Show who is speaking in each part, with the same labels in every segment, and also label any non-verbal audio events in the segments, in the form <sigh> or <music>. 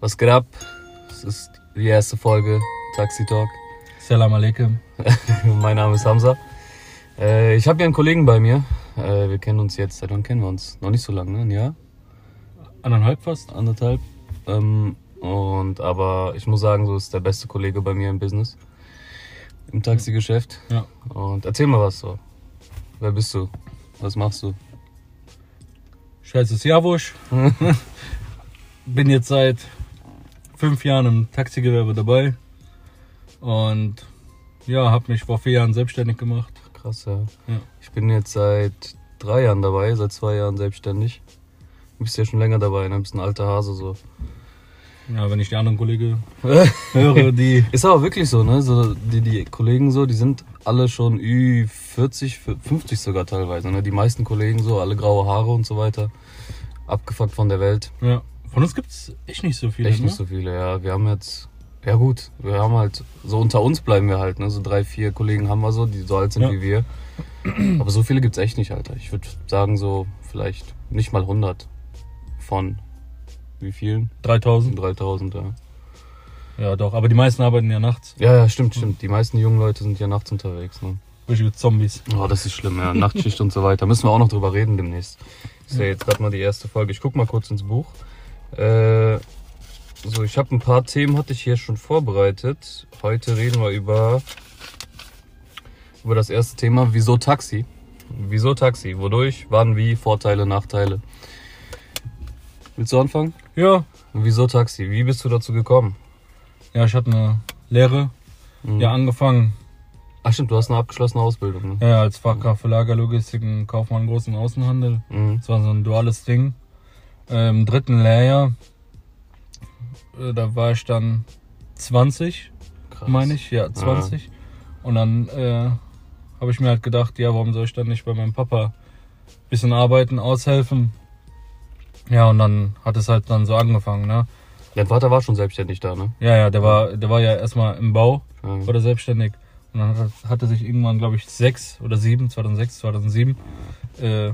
Speaker 1: Was geht ab? Es ist die erste Folge Taxi Talk.
Speaker 2: Salam alaikum. <laughs>
Speaker 1: mein Name ist Hamza. Äh, ich habe hier einen Kollegen bei mir. Äh, wir kennen uns jetzt, seit wann kennen wir uns? Noch nicht so lange, ne? Ein Jahr?
Speaker 2: Anderthalb fast?
Speaker 1: Anderthalb. Ähm, und aber ich muss sagen, so ist der beste Kollege bei mir im Business. Im Taxigeschäft.
Speaker 2: Ja.
Speaker 1: Und erzähl mal was so. Wer bist du? Was machst du?
Speaker 2: Scheiße ist Jawosch. <laughs> Bin jetzt seit fünf Jahren im Taxigewerbe dabei. Und ja, habe mich vor vier Jahren selbstständig gemacht.
Speaker 1: Krass, ja.
Speaker 2: Ja.
Speaker 1: Ich bin jetzt seit drei Jahren dabei, seit zwei Jahren selbstständig. Du bist ja schon länger dabei, ne? Bist ein alter Hase so.
Speaker 2: Ja, wenn ich die anderen Kollegen <laughs> höre, die.
Speaker 1: Ist aber wirklich so, ne? So, die, die Kollegen so, die sind alle schon Ü40, 50 sogar teilweise, ne? Die meisten Kollegen so, alle graue Haare und so weiter. Abgefuckt von der Welt.
Speaker 2: Ja. Von uns gibt's echt nicht so viele.
Speaker 1: Echt
Speaker 2: ne?
Speaker 1: nicht so viele, ja. Wir haben jetzt, ja gut, wir haben halt, so unter uns bleiben wir halt, ne? So drei, vier Kollegen haben wir so, die so alt sind
Speaker 2: Ja.
Speaker 1: wie wir. Aber so viele gibt's echt nicht, Alter. Ich würde sagen so, vielleicht nicht mal 100 von wie vielen?
Speaker 2: 3000.
Speaker 1: 3000, ja.
Speaker 2: Ja, doch. Aber die meisten arbeiten ja nachts.
Speaker 1: Ja, ja, stimmt, stimmt. Die meisten jungen Leute sind ja nachts unterwegs, ne?
Speaker 2: Richtige Zombies.
Speaker 1: Oh, das ist schlimm, ja. Nachtschicht und so weiter. Müssen wir auch noch drüber reden demnächst. Ist ja jetzt gerade mal die erste Folge. Ich guck mal kurz ins Buch. Äh, so, ich habe ein paar Themen hatte ich hier schon vorbereitet. Heute reden wir über über das erste Thema, wieso Taxi? Wieso Taxi? Wodurch? Wann? Wie? Vorteile, Nachteile? Willst du anfangen?
Speaker 2: Ja.
Speaker 1: Wieso Taxi? Wie bist du dazu gekommen?
Speaker 2: Ja, ich hatte eine Lehre.
Speaker 1: Mhm.
Speaker 2: Ja, angefangen.
Speaker 1: Ach stimmt, du hast eine abgeschlossene Ausbildung, ne?
Speaker 2: Ja, als Fachkraft für Lagerlogistik und Kaufmann großen Außenhandel.
Speaker 1: Mhm.
Speaker 2: Das war so ein duales Ding. Äh, Im dritten Lehrjahr, äh, da war ich dann 20,
Speaker 1: Krass.
Speaker 2: meine ich. Ja, 20. Und dann äh, habe ich mir halt gedacht, ja, warum soll ich dann nicht bei meinem Papa bisschen arbeiten, aushelfen? Ja, und dann hat es halt dann so angefangen, ne?
Speaker 1: Dein Vater war schon selbstständig da, ne?
Speaker 2: Ja, ja, der war, der war ja erstmal im Bau,
Speaker 1: Ja.
Speaker 2: war der selbstständig. Und dann hat, hat er sich irgendwann, glaube ich, sechs oder sieben, 2006, 2007, äh,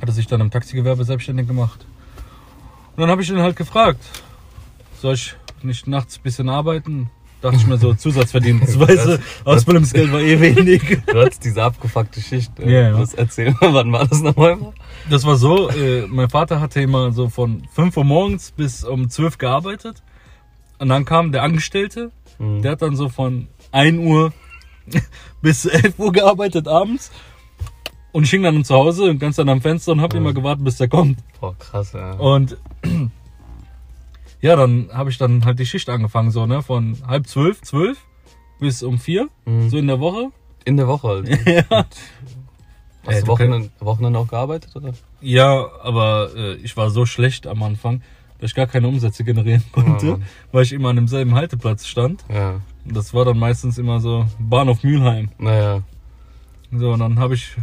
Speaker 2: hat er sich dann im Taxigewerbe selbstständig gemacht. Und dann habe ich ihn halt gefragt, soll ich nicht nachts ein bisschen arbeiten? Dachte ich mir so, <laughs> Zusatzverdienstweise, Ausbildungsgeld war eh wenig. <laughs>
Speaker 1: Du hattest diese abgefuckte Schicht. Äh,
Speaker 2: Ja, ja.
Speaker 1: Was erzähl mal, <laughs> wann war das nochmal?
Speaker 2: Das war so, äh, mein Vater hatte immer so von 5 Uhr morgens bis um 12 gearbeitet. Und dann kam der Angestellte,
Speaker 1: Mhm.
Speaker 2: Der hat dann so von 1 Uhr bis 11 Uhr gearbeitet abends. Und ich hing dann zu Hause und ganz dann am Fenster und hab
Speaker 1: Ja.
Speaker 2: immer gewartet, bis der kommt.
Speaker 1: Boah, krass, ja.
Speaker 2: Und <clears throat> ja, dann habe ich dann halt die Schicht angefangen, so, ne? Von halb zwölf, zwölf bis um vier,
Speaker 1: Mhm.
Speaker 2: so in der Woche.
Speaker 1: In der Woche halt. <laughs>
Speaker 2: ja.
Speaker 1: Hast
Speaker 2: Ey,
Speaker 1: du Wochenende, Wochenende auch gearbeitet, oder?
Speaker 2: ja, aber äh, ich war so schlecht am Anfang, dass ich gar keine Umsätze generieren konnte,
Speaker 1: Mann.
Speaker 2: weil ich immer an demselben Halteplatz stand.
Speaker 1: Ja.
Speaker 2: Das war dann meistens immer so Bahnhof Mülheim.
Speaker 1: Naja,
Speaker 2: So, und dann habe ich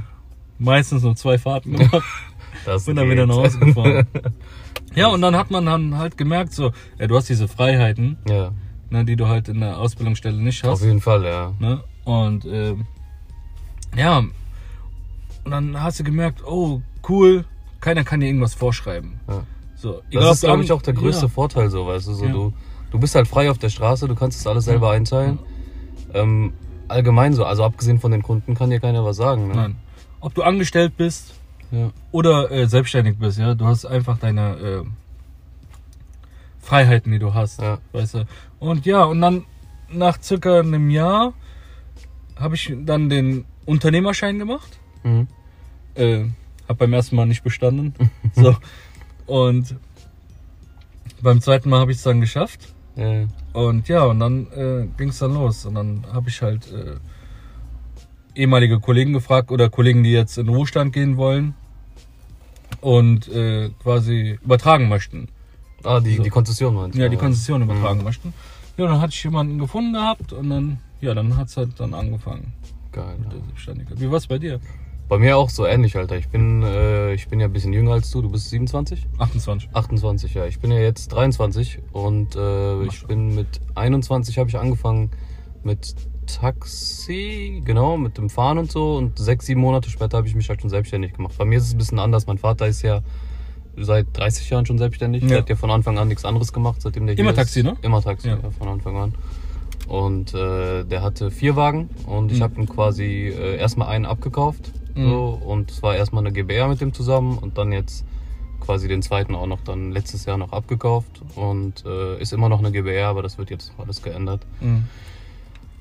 Speaker 2: meistens nur zwei Fahrten <laughs> gemacht.
Speaker 1: das
Speaker 2: bin dann wieder nach Hause gefahren. <laughs> ja, und dann hat man dann halt gemerkt, so, ja, du hast diese Freiheiten,
Speaker 1: Ja,
Speaker 2: ne, die du halt in der Ausbildungsstelle nicht
Speaker 1: auf
Speaker 2: hast.
Speaker 1: jeden Fall, ja.
Speaker 2: Ne? Und ähm, ja, und dann hast du gemerkt, oh, cool, keiner kann dir irgendwas vorschreiben.
Speaker 1: Ja.
Speaker 2: So,
Speaker 1: Das ist, glaube ich, auch der größte
Speaker 2: ja.
Speaker 1: Vorteil, so, weißt du, so, du, du bist halt frei auf der Straße, du kannst das alles selber einteilen. Ähm, allgemein so, also abgesehen von den Kunden kann dir keiner was sagen, ne?
Speaker 2: Nein. Ob du angestellt bist
Speaker 1: Ja.
Speaker 2: oder äh, selbstständig bist, ja, du hast einfach deine äh, Freiheiten, die du hast,
Speaker 1: Ja.
Speaker 2: weißt du. Und ja, und dann nach circa einem Jahr habe ich dann den Unternehmerschein gemacht.
Speaker 1: Mhm.
Speaker 2: Äh, hab beim ersten Mal nicht bestanden. <laughs> so. Und beim zweiten Mal habe ich es dann geschafft.
Speaker 1: Ja.
Speaker 2: Und ja, und dann äh, ging es dann los. Und dann habe ich halt äh, ehemalige Kollegen gefragt oder Kollegen, die jetzt in den Ruhestand gehen wollen und äh, quasi übertragen möchten.
Speaker 1: Ah, die,
Speaker 2: So.
Speaker 1: die Konzession meinst du?
Speaker 2: Ja, die Konzession übertragen
Speaker 1: Mhm.
Speaker 2: möchten. Ja, dann hatte ich jemanden gefunden gehabt und dann, ja, dann hat's halt dann angefangen.
Speaker 1: Geil.
Speaker 2: mit der Selbstständigkeit. Wie war's bei dir?
Speaker 1: Bei mir auch so ähnlich, Alter. Ich bin, äh, ich bin ja ein bisschen jünger als du. Du bist 27?
Speaker 2: 28.
Speaker 1: 28, ja. Ich bin ja jetzt 23 und äh, ich bin mit 21 habe ich angefangen mit Taxi, genau, mit dem Fahren und so. Und sechs, sieben Monate später habe ich mich halt schon selbstständig gemacht. Bei mir ist es ein bisschen anders. Mein Vater ist ja seit 30 Jahren schon selbstständig.
Speaker 2: Ja.
Speaker 1: Der hat ja von Anfang an nichts anderes gemacht, seitdem der
Speaker 2: Immer
Speaker 1: ist.
Speaker 2: Taxi, ne?
Speaker 1: Immer Taxi,
Speaker 2: Ja.
Speaker 1: ja. von Anfang an. Und äh, der hatte vier Wagen und ich
Speaker 2: Mhm.
Speaker 1: habe ihm quasi äh, erstmal einen abgekauft.
Speaker 2: Mhm.
Speaker 1: So, und es war erstmal eine GBR mit dem zusammen und dann jetzt quasi den zweiten auch noch dann letztes Jahr noch abgekauft und äh, ist immer noch eine GBR, aber das wird jetzt alles geändert.
Speaker 2: Mhm.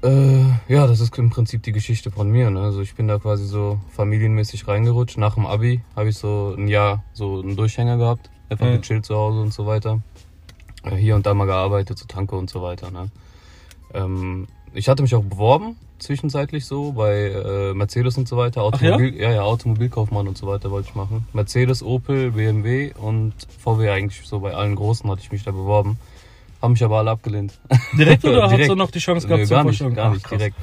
Speaker 1: Äh, ja, das ist im Prinzip die Geschichte von mir. Ne? Also ich bin da quasi so familienmäßig reingerutscht. Nach dem Abi habe ich so ein Jahr so einen Durchhänger gehabt, einfach
Speaker 2: Ja.
Speaker 1: gechillt zu Hause und so weiter. Äh, hier und da mal gearbeitet, so Tanke und so weiter. Ne? Ähm, ich hatte mich auch beworben, zwischenzeitlich so, bei äh, Mercedes und so weiter.
Speaker 2: Ach ja?
Speaker 1: Automobil, ja? ja, Automobilkaufmann und so weiter wollte ich machen. Mercedes, Opel, BMW und VW eigentlich so bei allen Großen hatte ich mich da beworben. Haben mich aber alle abgelehnt.
Speaker 2: Direkt oder <laughs> hast
Speaker 1: Direkt.
Speaker 2: du noch die Chance gehabt
Speaker 1: Nö,
Speaker 2: zur
Speaker 1: gar nicht,
Speaker 2: Vorstellung?
Speaker 1: gar
Speaker 2: Ach,
Speaker 1: nicht
Speaker 2: krass.
Speaker 1: direkt.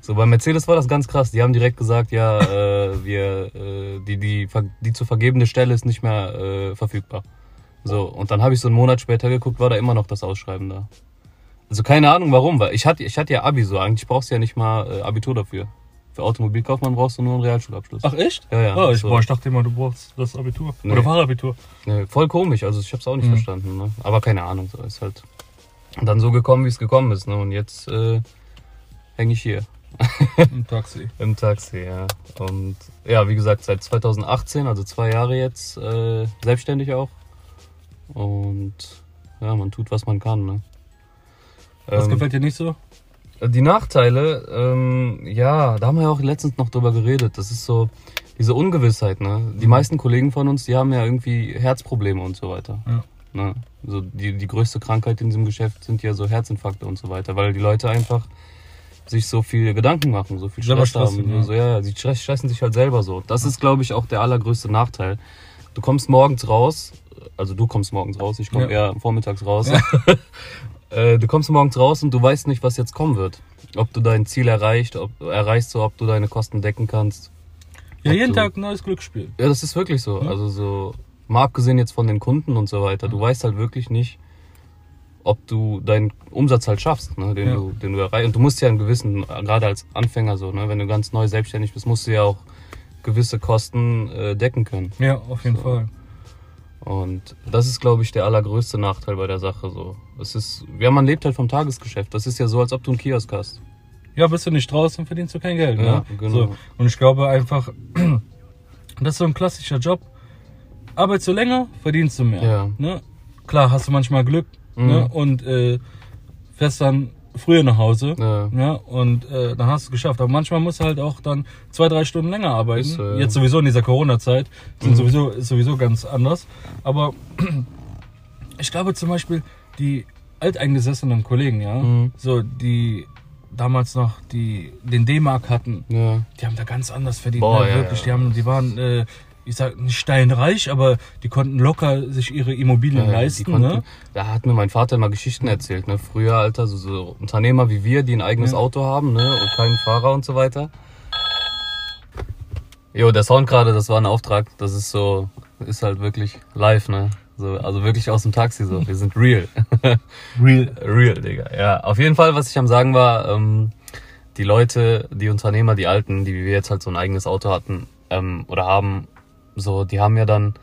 Speaker 1: So bei Mercedes war das ganz krass. Die haben direkt gesagt, ja, <laughs> äh, wir äh, die die die zu vergebene Stelle ist nicht mehr äh, verfügbar. So und dann habe ich so einen Monat später geguckt, war da immer noch das Ausschreiben da. Also keine Ahnung warum, weil ich hatte ich hatte ja Abi so. Eigentlich brauchst du ja nicht mal äh, Abitur dafür. Für Automobilkaufmann brauchst du nur einen Realschulabschluss.
Speaker 2: Ach echt?
Speaker 1: Ja, ja,
Speaker 2: Oh, ich,
Speaker 1: so.
Speaker 2: boah, ich dachte immer, du brauchst das Abitur.
Speaker 1: Nee.
Speaker 2: Oder Fachabitur.
Speaker 1: Nee, voll komisch, also ich habe es auch nicht
Speaker 2: Mhm.
Speaker 1: verstanden. Ne? Aber keine Ahnung, so ist halt dann so gekommen, wie es gekommen ist. Ne? Und jetzt äh, hänge ich hier.
Speaker 2: Im <laughs> Taxi.
Speaker 1: Im Taxi, ja. Und ja, wie gesagt, seit 2018, also zwei Jahre jetzt, äh, selbstständig auch. Und ja, man tut, was man kann. Ne?
Speaker 2: Was
Speaker 1: Ähm,
Speaker 2: gefällt dir nicht so?
Speaker 1: Die Nachteile, ähm, ja, da haben wir ja auch letztens noch drüber geredet. Das ist so diese Ungewissheit. Ne? Die meisten Kollegen von uns, die haben ja irgendwie Herzprobleme und so weiter.
Speaker 2: Ja.
Speaker 1: Ne? So die, die größte Krankheit in diesem Geschäft sind ja so Herzinfarkte und so weiter, weil die Leute einfach sich so viel Gedanken machen, so viel Stress haben.
Speaker 2: ja.
Speaker 1: So, ja, ja, sie stress- stressen sich halt selber so. Das ist, glaube ich, auch der allergrößte Nachteil. Du kommst morgens raus, also du kommst morgens raus, ich komme
Speaker 2: Ja.
Speaker 1: eher vormittags raus. <laughs> Äh, du kommst morgens raus und du weißt nicht, was jetzt kommen wird. Ob du dein Ziel erreicht, ob erreichst so, ob du deine Kosten decken kannst.
Speaker 2: Ja, jeden
Speaker 1: du-
Speaker 2: Tag ein neues Glücksspiel.
Speaker 1: Ja, das ist wirklich so.
Speaker 2: Ja.
Speaker 1: Also so, mal abgesehen jetzt von den Kunden und so weiter, du weißt halt wirklich nicht, ob du deinen Umsatz halt schaffst, ne, den
Speaker 2: Ja.
Speaker 1: du, den du erreichst. Und du musst ja einen gewissen, gerade als Anfänger so, ne, wenn du ganz neu selbstständig bist, musst du ja auch gewisse Kosten äh, decken können.
Speaker 2: Ja, auf jeden
Speaker 1: So.
Speaker 2: Fall.
Speaker 1: Und das ist, glaube ich, der allergrößte Nachteil bei der Sache so. Es ist, ja, man lebt halt vom Tagesgeschäft. Das ist ja so, als ob du einen Kiosk hast.
Speaker 2: Ja, bist du nicht draußen, verdienst du kein Geld.
Speaker 1: Ja,
Speaker 2: ne?
Speaker 1: genau.
Speaker 2: So. Und ich glaube einfach, <clears throat> das ist so ein klassischer Job. Arbeitest du länger, verdienst du mehr.
Speaker 1: Ja.
Speaker 2: Ne? Klar, hast du manchmal Glück
Speaker 1: Mhm.
Speaker 2: ne? und äh, fährst dann früher nach Hause.
Speaker 1: Ja.
Speaker 2: Ja, und äh, dann hast du es geschafft. Aber manchmal musst du halt auch dann zwei, drei Stunden länger arbeiten.
Speaker 1: So, ja.
Speaker 2: Jetzt sowieso in dieser Corona-Zeit sind
Speaker 1: Mhm.
Speaker 2: sowieso, ist sowieso ganz anders. Aber <clears throat> ich glaube zum Beispiel, die alteingesessenen Kollegen, ja,
Speaker 1: Mhm.
Speaker 2: so die damals noch die den D-Mark hatten,
Speaker 1: Ja.
Speaker 2: die haben da ganz anders verdient.
Speaker 1: Boah,
Speaker 2: ne?
Speaker 1: ja,
Speaker 2: Wirklich, die haben, die waren, äh, ich sag nicht steinreich, aber die konnten locker sich ihre Immobilien
Speaker 1: Ja, die
Speaker 2: leisten.
Speaker 1: konnten,
Speaker 2: ne?
Speaker 1: Da hat mir mein Vater immer Geschichten erzählt. Ne? Früher, Alter, so, so Unternehmer wie wir, die ein eigenes
Speaker 2: Ja.
Speaker 1: Auto haben ne? und keinen Fahrer und so weiter. Jo, der Sound gerade, das war ein Auftrag. Das ist so, ist halt wirklich live, ne? So, also wirklich aus dem Taxi so. Wir sind real. <laughs>
Speaker 2: Real.
Speaker 1: real, Digga. Ja, auf jeden Fall, was ich am sagen war, ähm, die Leute, die Unternehmer, die Alten, die wie wir jetzt halt so ein eigenes Auto hatten ähm, oder haben, so, die haben ja dann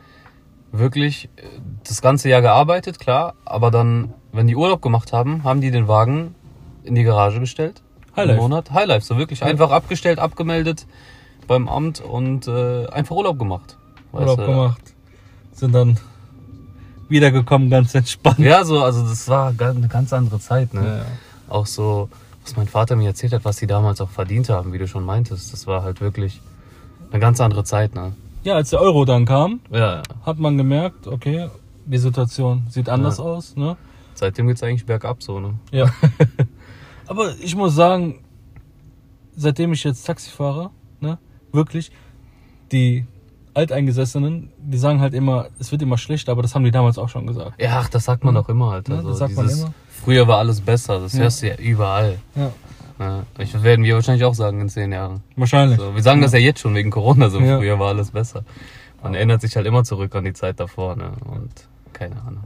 Speaker 1: wirklich äh, das ganze Jahr gearbeitet, klar, aber dann, wenn die Urlaub gemacht haben, haben die den Wagen in die Garage gestellt.
Speaker 2: Highlife.
Speaker 1: Monat. Highlife, so wirklich einfach abgestellt, abgemeldet beim Amt und äh, einfach Urlaub gemacht. Weißt
Speaker 2: Urlaub
Speaker 1: du?
Speaker 2: gemacht. Sind dann wiedergekommen, ganz entspannt.
Speaker 1: Ja, so, also das war eine ganz andere Zeit, ne?
Speaker 2: Ja.
Speaker 1: Auch so, was mein Vater mir erzählt hat, was die damals auch verdient haben, wie du schon meintest, das war halt wirklich eine ganz andere Zeit, ne?
Speaker 2: Ja, als der Euro dann kam,
Speaker 1: Ja, ja.
Speaker 2: hat man gemerkt, okay, die Situation sieht anders
Speaker 1: Ja.
Speaker 2: aus. Ne?
Speaker 1: Seitdem geht's eigentlich bergab so, ne?
Speaker 2: Ja. <laughs> Aber ich muss sagen, seitdem ich jetzt Taxi fahre, ne, wirklich, die Alteingesessenen, die sagen halt immer, es wird immer schlechter, aber das haben die damals auch schon gesagt.
Speaker 1: Ja, ach, das sagt man doch immer, Alter.
Speaker 2: Ja,
Speaker 1: so,
Speaker 2: das sagt man
Speaker 1: dieses,
Speaker 2: immer.
Speaker 1: Früher war alles besser, das
Speaker 2: Ja.
Speaker 1: hörst du ja überall.
Speaker 2: Ja,
Speaker 1: Ja. Ich werden wir wahrscheinlich auch sagen in zehn Jahren.
Speaker 2: wahrscheinlich.
Speaker 1: So, wir sagen das ja jetzt schon wegen Corona, so
Speaker 2: Ja.
Speaker 1: früher war alles besser. Man erinnert sich halt immer zurück an die Zeit davor, ne? Und keine Ahnung.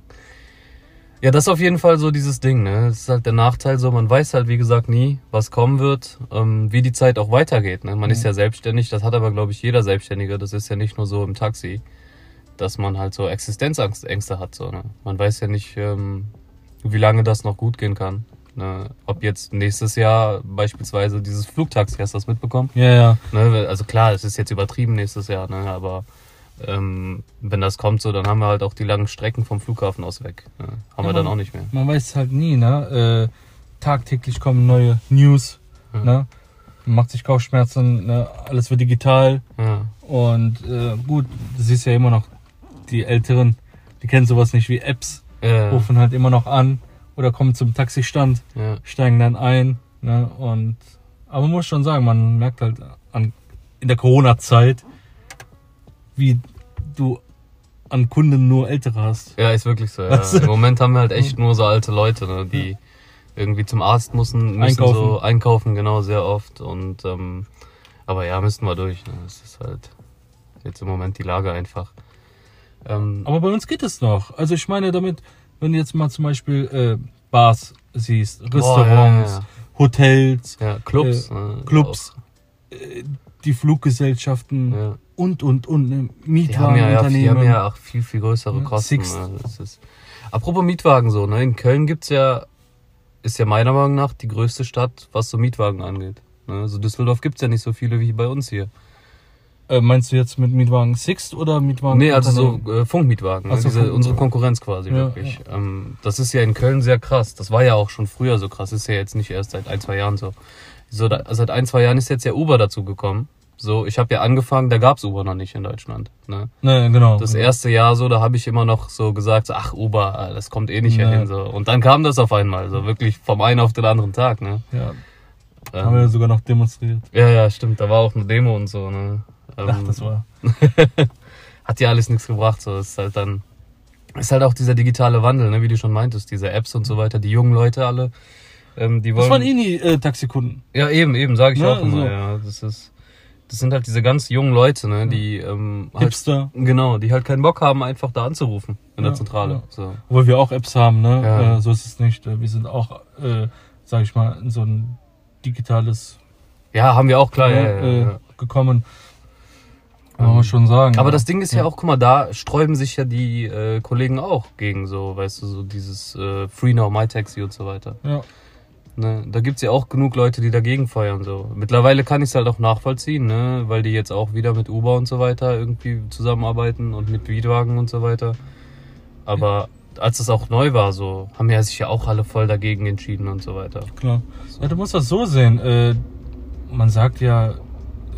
Speaker 1: Ja, das ist auf jeden Fall so dieses Ding, ne? Das ist halt der Nachteil so, man weiß halt, wie gesagt, nie, was kommen wird, ähm, wie die Zeit auch weitergeht, ne? Man ist ja selbstständig, das hat aber, glaube ich, jeder Selbstständige, das ist ja nicht nur so im Taxi. dass man halt so Existenzängste hat. So, ne? Man weiß ja nicht, ähm, wie lange das noch gut gehen kann. Ne? Ob jetzt nächstes Jahr beispielsweise dieses Flugtaxi, hast du das mitbekommen?
Speaker 2: Ja, ja.
Speaker 1: Ne? Also klar, es ist jetzt übertrieben nächstes Jahr, ne? aber ähm, wenn das kommt, so, dann haben wir halt auch die langen Strecken vom Flughafen aus weg. Ne? Haben
Speaker 2: Ja,
Speaker 1: wir dann
Speaker 2: man-
Speaker 1: auch nicht mehr.
Speaker 2: Man weiß es halt nie, ne? Äh, tagtäglich kommen neue News,
Speaker 1: Ja.
Speaker 2: ne? Man macht sich Kopfschmerzen, ne? alles wird digital.
Speaker 1: Ja,
Speaker 2: Und äh, gut, du siehst ja immer noch, die Älteren, die kennen sowas nicht wie Apps, rufen halt immer noch an oder kommen zum Taxistand,
Speaker 1: ja.
Speaker 2: steigen dann ein. Ne? Und aber man muss schon sagen, man merkt halt an, in der Corona-Zeit, wie du an Kunden nur Ältere hast.
Speaker 1: ja, ist wirklich so. Ja.
Speaker 2: Weißt du?
Speaker 1: Im Moment haben wir halt echt nur so alte Leute, ne? die irgendwie zum Arzt müssen, müssen
Speaker 2: Einkaufen.
Speaker 1: so einkaufen, genau, sehr oft. Und ähm, aber ja, müssten wir durch. Ne? Das ist halt jetzt im Moment die Lage einfach. Ähm,
Speaker 2: Aber bei uns geht es noch. Also ich meine damit, wenn du jetzt mal zum Beispiel äh, Bars siehst, Restaurants,
Speaker 1: ja, ja,
Speaker 2: Hotels,
Speaker 1: ja, Clubs.
Speaker 2: Äh,
Speaker 1: ne?
Speaker 2: Clubs, die Fluggesellschaften und, und, und, ne?
Speaker 1: Die haben ja, ja, die
Speaker 2: Mietwagenunternehmen.
Speaker 1: haben ja auch viel, viel größere Kosten. Das ist, apropos Mietwagen so, ne? In Köln gibt's ja, ist ja meiner Meinung nach die größte Stadt, was so Mietwagen angeht. Ne? Also Düsseldorf gibt's ja nicht so viele wie bei uns hier.
Speaker 2: Äh, meinst du jetzt mit Mietwagen Sixt oder Mietwagen?
Speaker 1: Nee, also so äh, Funkmietwagen, ne?
Speaker 2: Ach so,
Speaker 1: Diese, unsere Konkurrenz quasi
Speaker 2: Ja,
Speaker 1: wirklich. Ähm, das ist ja in Köln sehr krass. Das war ja auch schon früher so krass. Ist ja jetzt nicht erst seit ein, zwei Jahren so. so da, seit ein, zwei Jahren ist jetzt ja Uber dazu gekommen. So, ich habe ja angefangen, da gab's Uber noch nicht in Deutschland. Ne?
Speaker 2: Nee, genau.
Speaker 1: Das erste Jahr so, da habe ich immer noch so gesagt, so, ach Uber, das kommt eh nicht
Speaker 2: Nee.
Speaker 1: hierhin. So. Und dann kam das auf einmal, so wirklich vom einen auf den anderen Tag. Ne?
Speaker 2: Ja, haben wir
Speaker 1: Ähm,
Speaker 2: sogar noch demonstriert.
Speaker 1: ja, ja, stimmt, da war auch eine Demo und so. Ne? Ähm,
Speaker 2: Ach, das war. <laughs>
Speaker 1: hat ja alles nichts gebracht. So ist halt dann ist halt auch dieser digitale Wandel, ne, wie du schon meintest, diese Apps und so weiter, die jungen Leute alle, ähm, die
Speaker 2: Das
Speaker 1: wollen.
Speaker 2: waren eh nie äh, Taxikunden.
Speaker 1: ja, eben, eben, sage ich
Speaker 2: Ne,
Speaker 1: auch immer.
Speaker 2: so.
Speaker 1: Ja, das ist, das sind halt diese ganz jungen Leute, ne, die ähm, halt,
Speaker 2: Hipster.
Speaker 1: genau, die halt keinen Bock haben, einfach da anzurufen in der
Speaker 2: Ja,
Speaker 1: Zentrale.
Speaker 2: ja.
Speaker 1: So.
Speaker 2: Obwohl wir auch Apps haben, ne?
Speaker 1: Ja.
Speaker 2: Äh, so ist es nicht. Äh, Wir sind auch, äh, sag ich mal, in so ein digitales
Speaker 1: Ja, haben wir auch klar. Ja,
Speaker 2: ne,
Speaker 1: ja,
Speaker 2: äh,
Speaker 1: ja.
Speaker 2: gekommen. Kann
Speaker 1: Ähm,
Speaker 2: man schon sagen.
Speaker 1: Aber
Speaker 2: ja.
Speaker 1: das Ding ist ja,
Speaker 2: Ja.
Speaker 1: auch, guck mal, da sträuben sich ja die äh, Kollegen auch gegen so, weißt du, so dieses äh, Free Now, My Taxi und so weiter.
Speaker 2: Ja.
Speaker 1: Ne, da gibt's ja auch genug Leute, die dagegen feuern. So. Mittlerweile kann ich es halt auch nachvollziehen, ne, weil die jetzt auch wieder mit Uber und so weiter irgendwie zusammenarbeiten und mit Mietwagen und so weiter. Aber als es auch neu war, so haben ja sich ja auch alle voll dagegen entschieden und so weiter.
Speaker 2: Klar. Ja, du musst das so sehen. Äh, man sagt ja,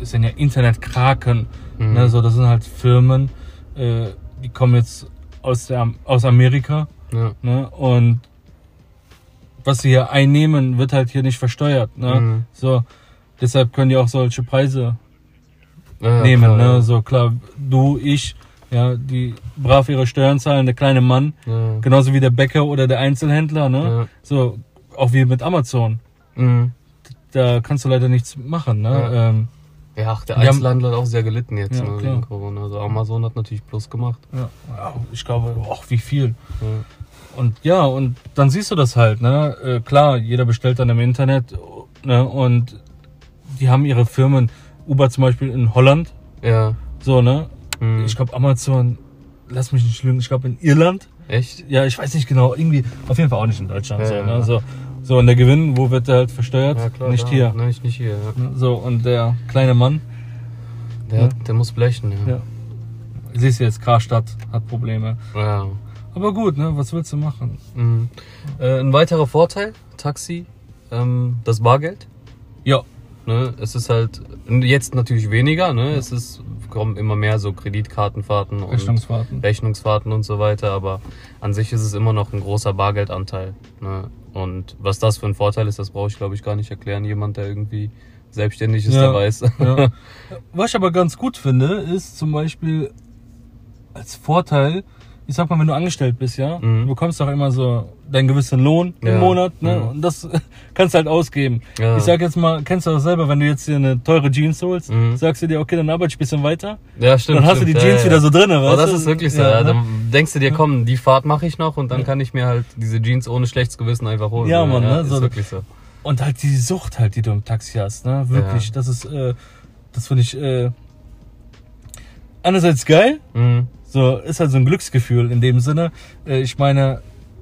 Speaker 2: es sind ja Internetkraken.
Speaker 1: Mhm.
Speaker 2: Ne, so, das sind halt Firmen, äh, die kommen jetzt aus, der, aus Amerika.
Speaker 1: Ja.
Speaker 2: Ne, und was sie hier einnehmen, wird halt hier nicht versteuert. Ne?
Speaker 1: Mhm.
Speaker 2: So, deshalb können die auch solche Preise
Speaker 1: Ja,
Speaker 2: nehmen.
Speaker 1: klar,
Speaker 2: ne?
Speaker 1: ja.
Speaker 2: So klar, du, ich, ja, die brav ihre Steuern zahlen, der kleine Mann,
Speaker 1: Ja.
Speaker 2: genauso wie der Bäcker oder der Einzelhändler. Ne? So, auch wie mit Amazon.
Speaker 1: Mhm.
Speaker 2: Da kannst du leider nichts machen. Ne? Ähm,
Speaker 1: Ja, ach, der
Speaker 2: haben-
Speaker 1: Einzelhandel hat auch sehr gelitten jetzt
Speaker 2: Ja,
Speaker 1: ne, wegen Corona. Also Amazon hat natürlich Plus gemacht.
Speaker 2: ja. Ja, ich glaube, auch wie viel. Und ja, und dann siehst du das halt, ne? Äh, klar, jeder bestellt dann im Internet, ne? Und die haben ihre Firmen, Uber zum Beispiel in Holland,
Speaker 1: ja.
Speaker 2: so, ne?
Speaker 1: Mhm.
Speaker 2: Ich glaube Amazon, lass mich nicht lügen, ich glaube in Irland.
Speaker 1: Echt?
Speaker 2: Ja, ich weiß nicht genau, irgendwie, auf jeden Fall auch nicht in Deutschland,
Speaker 1: Ja,
Speaker 2: so, ne? So, so, und der Gewinn, wo wird der halt versteuert? nicht
Speaker 1: da.
Speaker 2: hier.
Speaker 1: Nein, nicht hier. Ja.
Speaker 2: So, und der kleine Mann,
Speaker 1: Der,
Speaker 2: Ja.
Speaker 1: der muss blechen, ja.
Speaker 2: ja. Siehst du jetzt, Karstadt hat Probleme.
Speaker 1: ja.
Speaker 2: Aber gut, ne? Was willst du machen?
Speaker 1: Mhm. Äh, ein weiterer Vorteil, Taxi, ähm, das Bargeld.
Speaker 2: Ja.
Speaker 1: Ne? Es ist halt jetzt natürlich weniger, ne? Es ist, kommen immer mehr so Kreditkartenfahrten und
Speaker 2: Rechnungsfahrten.
Speaker 1: Rechnungsfahrten und so weiter, aber an sich ist es immer noch ein großer Bargeldanteil. Ne? Und was das für ein Vorteil ist, das brauche ich glaube ich gar nicht erklären. Jemand, der irgendwie selbstständig ist,
Speaker 2: Ja.
Speaker 1: der weiß.
Speaker 2: Ja. <laughs> Was ich aber ganz gut finde, ist zum Beispiel als Vorteil, ich sag mal, wenn du angestellt bist, ja,
Speaker 1: Mhm.
Speaker 2: du bekommst doch immer so deinen gewissen Lohn im
Speaker 1: Ja.
Speaker 2: Monat, ne?
Speaker 1: Mhm.
Speaker 2: Und das <laughs> kannst du halt ausgeben.
Speaker 1: Ja.
Speaker 2: Ich sag jetzt mal, kennst du das selber, wenn du jetzt dir eine teure Jeans holst,
Speaker 1: Mhm.
Speaker 2: sagst du dir, okay, dann arbeite ich ein bisschen weiter.
Speaker 1: Ja, stimmt.
Speaker 2: dann hast
Speaker 1: stimmt.
Speaker 2: du die Jeans
Speaker 1: ja,
Speaker 2: wieder so drin,
Speaker 1: Oh,
Speaker 2: weißt
Speaker 1: das
Speaker 2: du?
Speaker 1: ist wirklich so. Ja,
Speaker 2: ne?
Speaker 1: Dann denkst du dir, komm, die Fahrt mache ich noch und dann kann ich mir halt diese Jeans ohne schlechtes Gewissen einfach holen.
Speaker 2: Ja, Mann, ne?
Speaker 1: ist
Speaker 2: So-
Speaker 1: wirklich so.
Speaker 2: Und halt die Sucht halt, die du im Taxi hast, ne? Wirklich, das ist, äh, das finde ich, äh, einerseits geil,
Speaker 1: Mhm.
Speaker 2: So, ist halt so ein Glücksgefühl in dem Sinne. Äh, ich meine,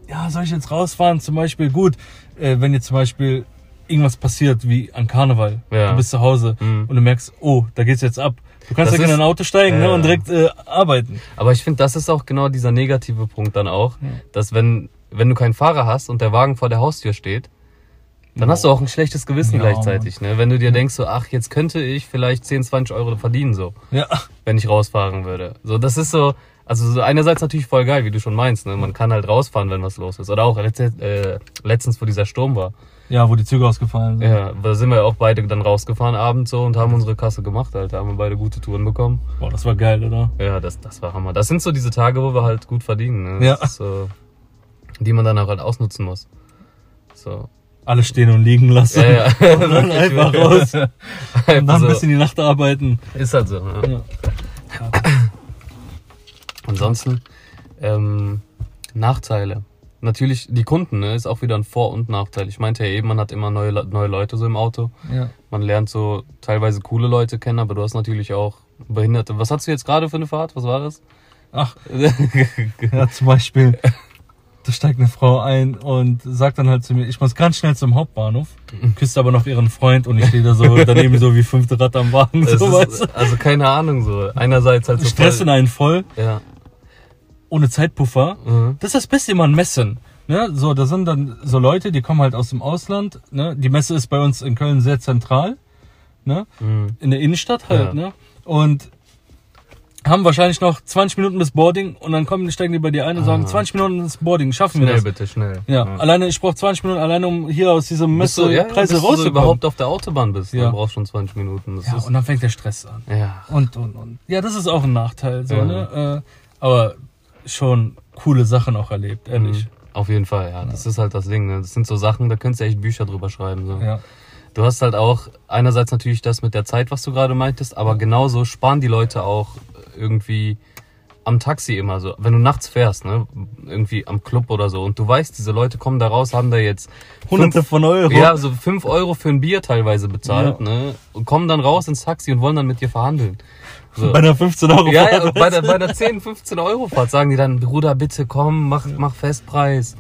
Speaker 2: ja, soll ich jetzt rausfahren? Zum Beispiel, gut, äh, wenn jetzt zum Beispiel irgendwas passiert, wie an Karneval.
Speaker 1: Ja.
Speaker 2: Du bist zu Hause
Speaker 1: Mhm.
Speaker 2: und du merkst, oh, da geht's jetzt ab. Du kannst
Speaker 1: Das
Speaker 2: direkt in ein Auto steigen ne,
Speaker 1: Ja.
Speaker 2: und direkt äh, arbeiten.
Speaker 1: Aber ich finde, das ist auch genau dieser negative Punkt dann auch,
Speaker 2: Ja.
Speaker 1: dass wenn, wenn du keinen Fahrer hast und der Wagen vor der Haustür steht, dann hast du auch ein schlechtes Gewissen
Speaker 2: Ja,
Speaker 1: gleichzeitig. Ne? Wenn du dir denkst, so, ach, jetzt könnte ich vielleicht 10, 20 Euro verdienen, so,
Speaker 2: Ja,
Speaker 1: wenn ich rausfahren würde. So, das ist so, also so einerseits natürlich voll geil, wie du schon meinst. Ne? Man kann halt rausfahren, wenn was los ist. Oder auch äh, letztens, wo dieser Sturm war.
Speaker 2: ja, wo die Züge ausgefallen sind.
Speaker 1: Ja, da sind wir ja auch beide dann rausgefahren abends so und haben unsere Kasse gemacht, Alter. Haben wir beide gute Touren bekommen.
Speaker 2: Boah, das war geil, oder?
Speaker 1: Ja, das, das war Hammer. Das sind so diese Tage, wo wir halt gut verdienen. Ne?
Speaker 2: Ja.
Speaker 1: Das ist so, die man dann auch halt ausnutzen muss. So.
Speaker 2: Alle stehen und liegen lassen.
Speaker 1: Ja, ja. <laughs> <laughs>
Speaker 2: Und dann einfach raus. Und dann
Speaker 1: so.
Speaker 2: bis in die Nacht arbeiten.
Speaker 1: Ist halt so. Ne?
Speaker 2: Ja.
Speaker 1: Ansonsten, ähm, Nachteile. Natürlich, die Kunden, ne, ist auch wieder ein Vor- und Nachteil. Ich meinte ja eben, man hat immer neue, neue Leute so im Auto.
Speaker 2: Ja.
Speaker 1: Man lernt so teilweise coole Leute kennen, aber du hast natürlich auch Behinderte. Was hast du jetzt gerade für eine Fahrt? Was war das?
Speaker 2: Ach, <laughs> ja, zum Beispiel, da steigt eine Frau ein und sagt dann halt zu mir, ich muss ganz schnell zum Hauptbahnhof, küsst aber noch ihren Freund und ich stehe da so <laughs> daneben so wie fünfte Rad am Wagen. So, weißt
Speaker 1: ist, also keine Ahnung so. Einerseits halt so
Speaker 2: Stressen
Speaker 1: voll,
Speaker 2: einen voll,
Speaker 1: Ja.
Speaker 2: ohne Zeitpuffer.
Speaker 1: Mhm.
Speaker 2: Das ist das Beste immer an Messen. Ne? So, da sind dann so Leute, die kommen halt aus dem Ausland. Ne? Die Messe ist bei uns in Köln sehr zentral. Ne?
Speaker 1: Mhm.
Speaker 2: in der Innenstadt halt,
Speaker 1: Ja.
Speaker 2: ne? Und haben wahrscheinlich noch 20 Minuten bis Boarding und dann kommen, steigen die bei dir ein und sagen,
Speaker 1: Ah.
Speaker 2: 20 Minuten bis Boarding, schaffen wir
Speaker 1: Schnell
Speaker 2: das?
Speaker 1: bitte, schnell.
Speaker 2: Ja, alleine, ich brauche 20 Minuten alleine, um hier aus diesem
Speaker 1: du, ja,
Speaker 2: Messepreise
Speaker 1: bis du so
Speaker 2: rauszukommen.
Speaker 1: überhaupt auf der Autobahn bist,
Speaker 2: Ja.
Speaker 1: dann brauchst du schon 20 Minuten. Das
Speaker 2: ja, und dann fängt der Stress an.
Speaker 1: ja.
Speaker 2: Und, und, und. Ja, das ist auch ein Nachteil, so,
Speaker 1: Ja.
Speaker 2: ne? Äh, aber schon coole Sachen auch erlebt, ehrlich.
Speaker 1: Mhm. Auf jeden Fall, ja. Das ist halt das Ding. Ne? Das sind so Sachen, da könntest du echt Bücher drüber schreiben. So.
Speaker 2: Ja.
Speaker 1: Du hast halt auch einerseits natürlich das mit der Zeit, was du gerade meintest, aber genauso sparen die Leute auch irgendwie am Taxi immer so. Wenn du nachts fährst, ne, irgendwie am Club oder so, und du weißt, diese Leute kommen da raus, haben da jetzt
Speaker 2: Hunderte von Euro.
Speaker 1: ja so fünf Euro für ein Bier teilweise bezahlt,
Speaker 2: Ja.
Speaker 1: ne, und kommen dann raus ins Taxi und wollen dann mit dir verhandeln. So.
Speaker 2: Bei einer 15 Euro
Speaker 1: Ja, ja,
Speaker 2: Fahrt,
Speaker 1: bei der, bei der 10, 15 Euro Fahrt sagen die dann, Bruder, bitte komm, mach, mach Festpreis.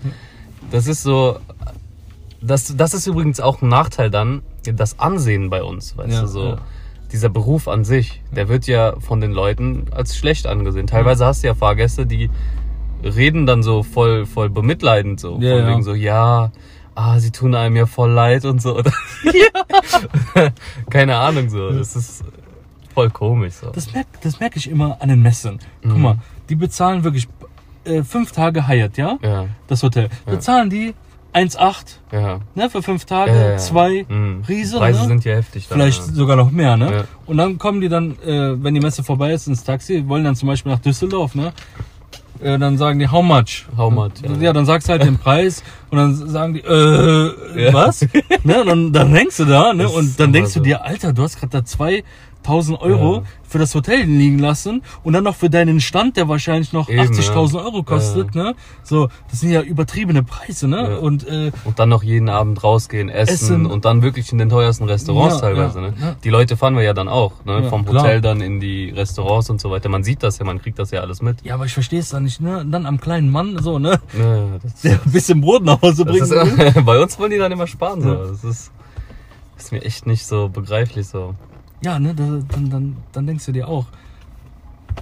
Speaker 1: Das ist so, das, das ist übrigens auch ein Nachteil dann, das Ansehen bei uns, weißt
Speaker 2: Ja,
Speaker 1: du, so.
Speaker 2: ja.
Speaker 1: Dieser Beruf an sich, der wird ja von den Leuten als schlecht angesehen. Teilweise hast du ja Fahrgäste, die reden dann so voll, voll bemitleidend so.
Speaker 2: Ja,
Speaker 1: von
Speaker 2: ja.
Speaker 1: wegen so, ja, ah, sie tun einem ja voll leid und so. <laughs> Keine Ahnung so. Es ist voll komisch so.
Speaker 2: Das merke das merk ich immer an den Messen. Guck
Speaker 1: Mhm.
Speaker 2: mal, die bezahlen wirklich äh, fünf Tage Hyatt, ja?
Speaker 1: Ja,
Speaker 2: Das Hotel.
Speaker 1: Ja.
Speaker 2: Bezahlen die 1,8
Speaker 1: ja.
Speaker 2: ne, für fünf Tage,
Speaker 1: Ja, ja,
Speaker 2: zwei
Speaker 1: Mhm.
Speaker 2: Riese,
Speaker 1: Preise
Speaker 2: ne?
Speaker 1: sind ja heftig. Dann,
Speaker 2: Vielleicht sogar noch mehr, ne? Und dann kommen die dann, äh, wenn die Messe vorbei ist, ins Taxi, wollen dann zum Beispiel nach Düsseldorf, ne? Äh, dann sagen die, how much?
Speaker 1: How much,
Speaker 2: Ja,
Speaker 1: ja.
Speaker 2: dann sagst du halt den Preis und dann sagen die, äh,
Speaker 1: Ja.
Speaker 2: was? <laughs> ne? Und dann, dann hängst du da, ne?
Speaker 1: Das
Speaker 2: Und dann denkst du dir, Alter, du hast gerade da 2000 Euro
Speaker 1: Ja.
Speaker 2: für das Hotel liegen lassen und dann noch für deinen Stand, der wahrscheinlich noch
Speaker 1: Eben,
Speaker 2: 80.000 Euro kostet, ne? So, das sind ja übertriebene Preise, ne?
Speaker 1: Ja.
Speaker 2: Und, äh,
Speaker 1: Und dann noch jeden Abend rausgehen, essen,
Speaker 2: Essen.
Speaker 1: und dann wirklich in den teuersten Restaurants
Speaker 2: Ja,
Speaker 1: teilweise.
Speaker 2: ja,
Speaker 1: ne?
Speaker 2: ja.
Speaker 1: Die Leute fahren wir ja dann auch, ne?
Speaker 2: Ja,
Speaker 1: vom
Speaker 2: klar.
Speaker 1: Hotel dann in die Restaurants und so weiter. Man sieht das ja, man kriegt das ja alles mit.
Speaker 2: ja, aber ich verstehe es dann nicht, ne? Dann am kleinen Mann, so, ne?
Speaker 1: Ja,
Speaker 2: Der ein bisschen Brot nach Hause will. <laughs>
Speaker 1: bei uns wollen die dann immer sparen. So.
Speaker 2: Ja.
Speaker 1: Das ist, ist mir echt nicht so begreiflich so.
Speaker 2: Ja, ne? Da, dann, dann, dann denkst du dir auch,